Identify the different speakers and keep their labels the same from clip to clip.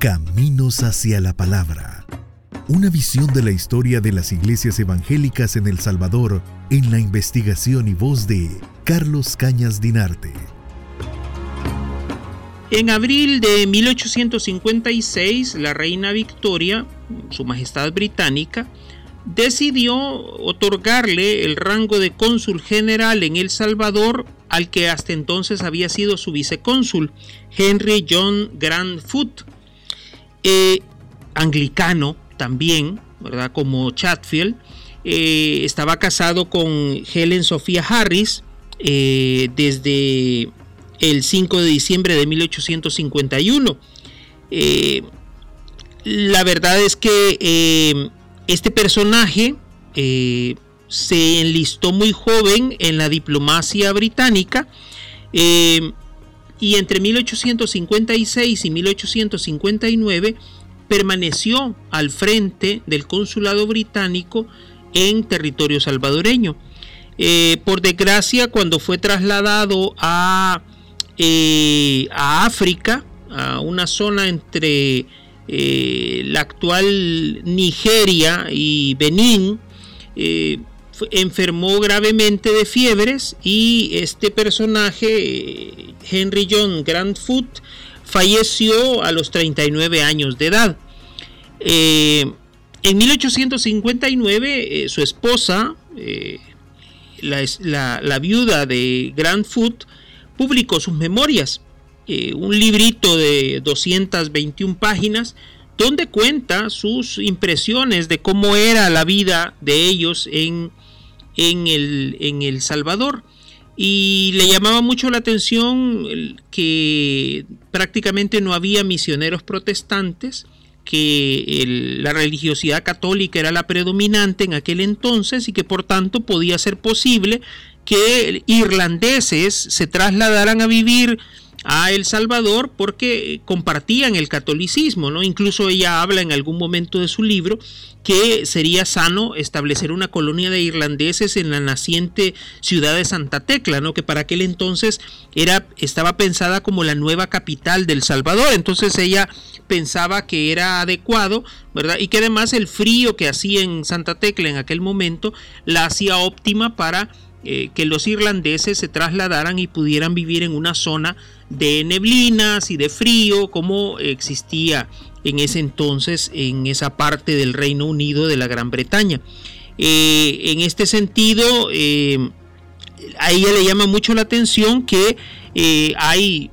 Speaker 1: Caminos hacia la Palabra. Una visión de la historia de las iglesias evangélicas en El Salvador en la investigación y voz de Carlos Cañas Dinarte.
Speaker 2: En abril de 1856, la reina Victoria, su majestad británica, decidió otorgarle el rango de cónsul general en El Salvador al que hasta entonces había sido su vicecónsul, Henry John Grant Foot, eh, anglicano también, ¿verdad? Como Chatfield. Eh, estaba casado con Helen Sofía Harris eh, desde el 5 de diciembre de 1851. la verdad es que este personaje se enlistó muy joven en la diplomacia británica y entre 1856 y 1859 permaneció al frente del consulado británico en territorio salvadoreño. Eh, por desgracia, cuando fue trasladado a, a África, a una zona entre eh, la actual Nigeria y Benín, eh, enfermó gravemente de fiebres y este personaje, Henry John Grantfoot, falleció a los 39 años de edad. Eh, en 1859, su esposa, la, la, viuda de Grantfoot, publicó sus memorias eh, un librito de 221 páginas donde cuenta sus impresiones de cómo era la vida de ellos en, en, el, en El Salvador. Y le llamaba mucho la atención que prácticamente no había misioneros protestantes, que la religiosidad católica era la predominante en aquel entonces y que por tanto podía ser posible que irlandeses se trasladaran a vivir a El Salvador porque compartían el catolicismo, ¿no? Incluso ella habla en algún momento de su libro que sería sano establecer una colonia de irlandeses en la naciente ciudad de Santa Tecla, ¿no? Que para aquel entonces era estaba pensada como la nueva capital del Salvador, entonces ella pensaba que era adecuado, ¿verdad? Y que además el frío que hacía en Santa Tecla en aquel momento la hacía óptima para eh, que los irlandeses se trasladaran y pudieran vivir en una zona de neblinas y de frío como existía en ese entonces en esa parte del Reino Unido de la Gran Bretaña. Eh, en este sentido, eh, a ella le llama mucho la atención que hay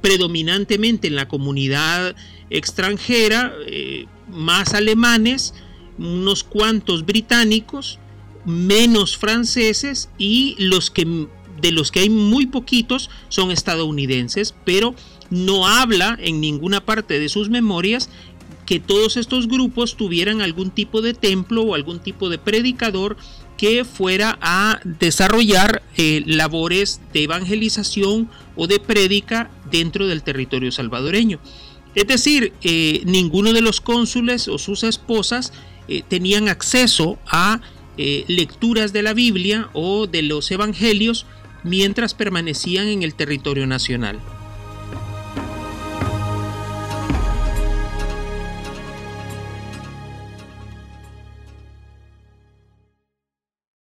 Speaker 2: predominantemente en la comunidad extranjera más alemanes, unos cuantos británicos, menos franceses y los que de los que hay muy poquitos son estadounidenses, pero no habla en ninguna parte de sus memorias que todos estos grupos tuvieran algún tipo de templo o algún tipo de predicador que fuera a desarrollar eh, labores de evangelización o de prédica dentro del territorio salvadoreño. Es decir, eh, ninguno de los cónsules o sus esposas eh, tenían acceso a eh, lecturas de la Biblia o de los Evangelios mientras permanecían en el territorio nacional.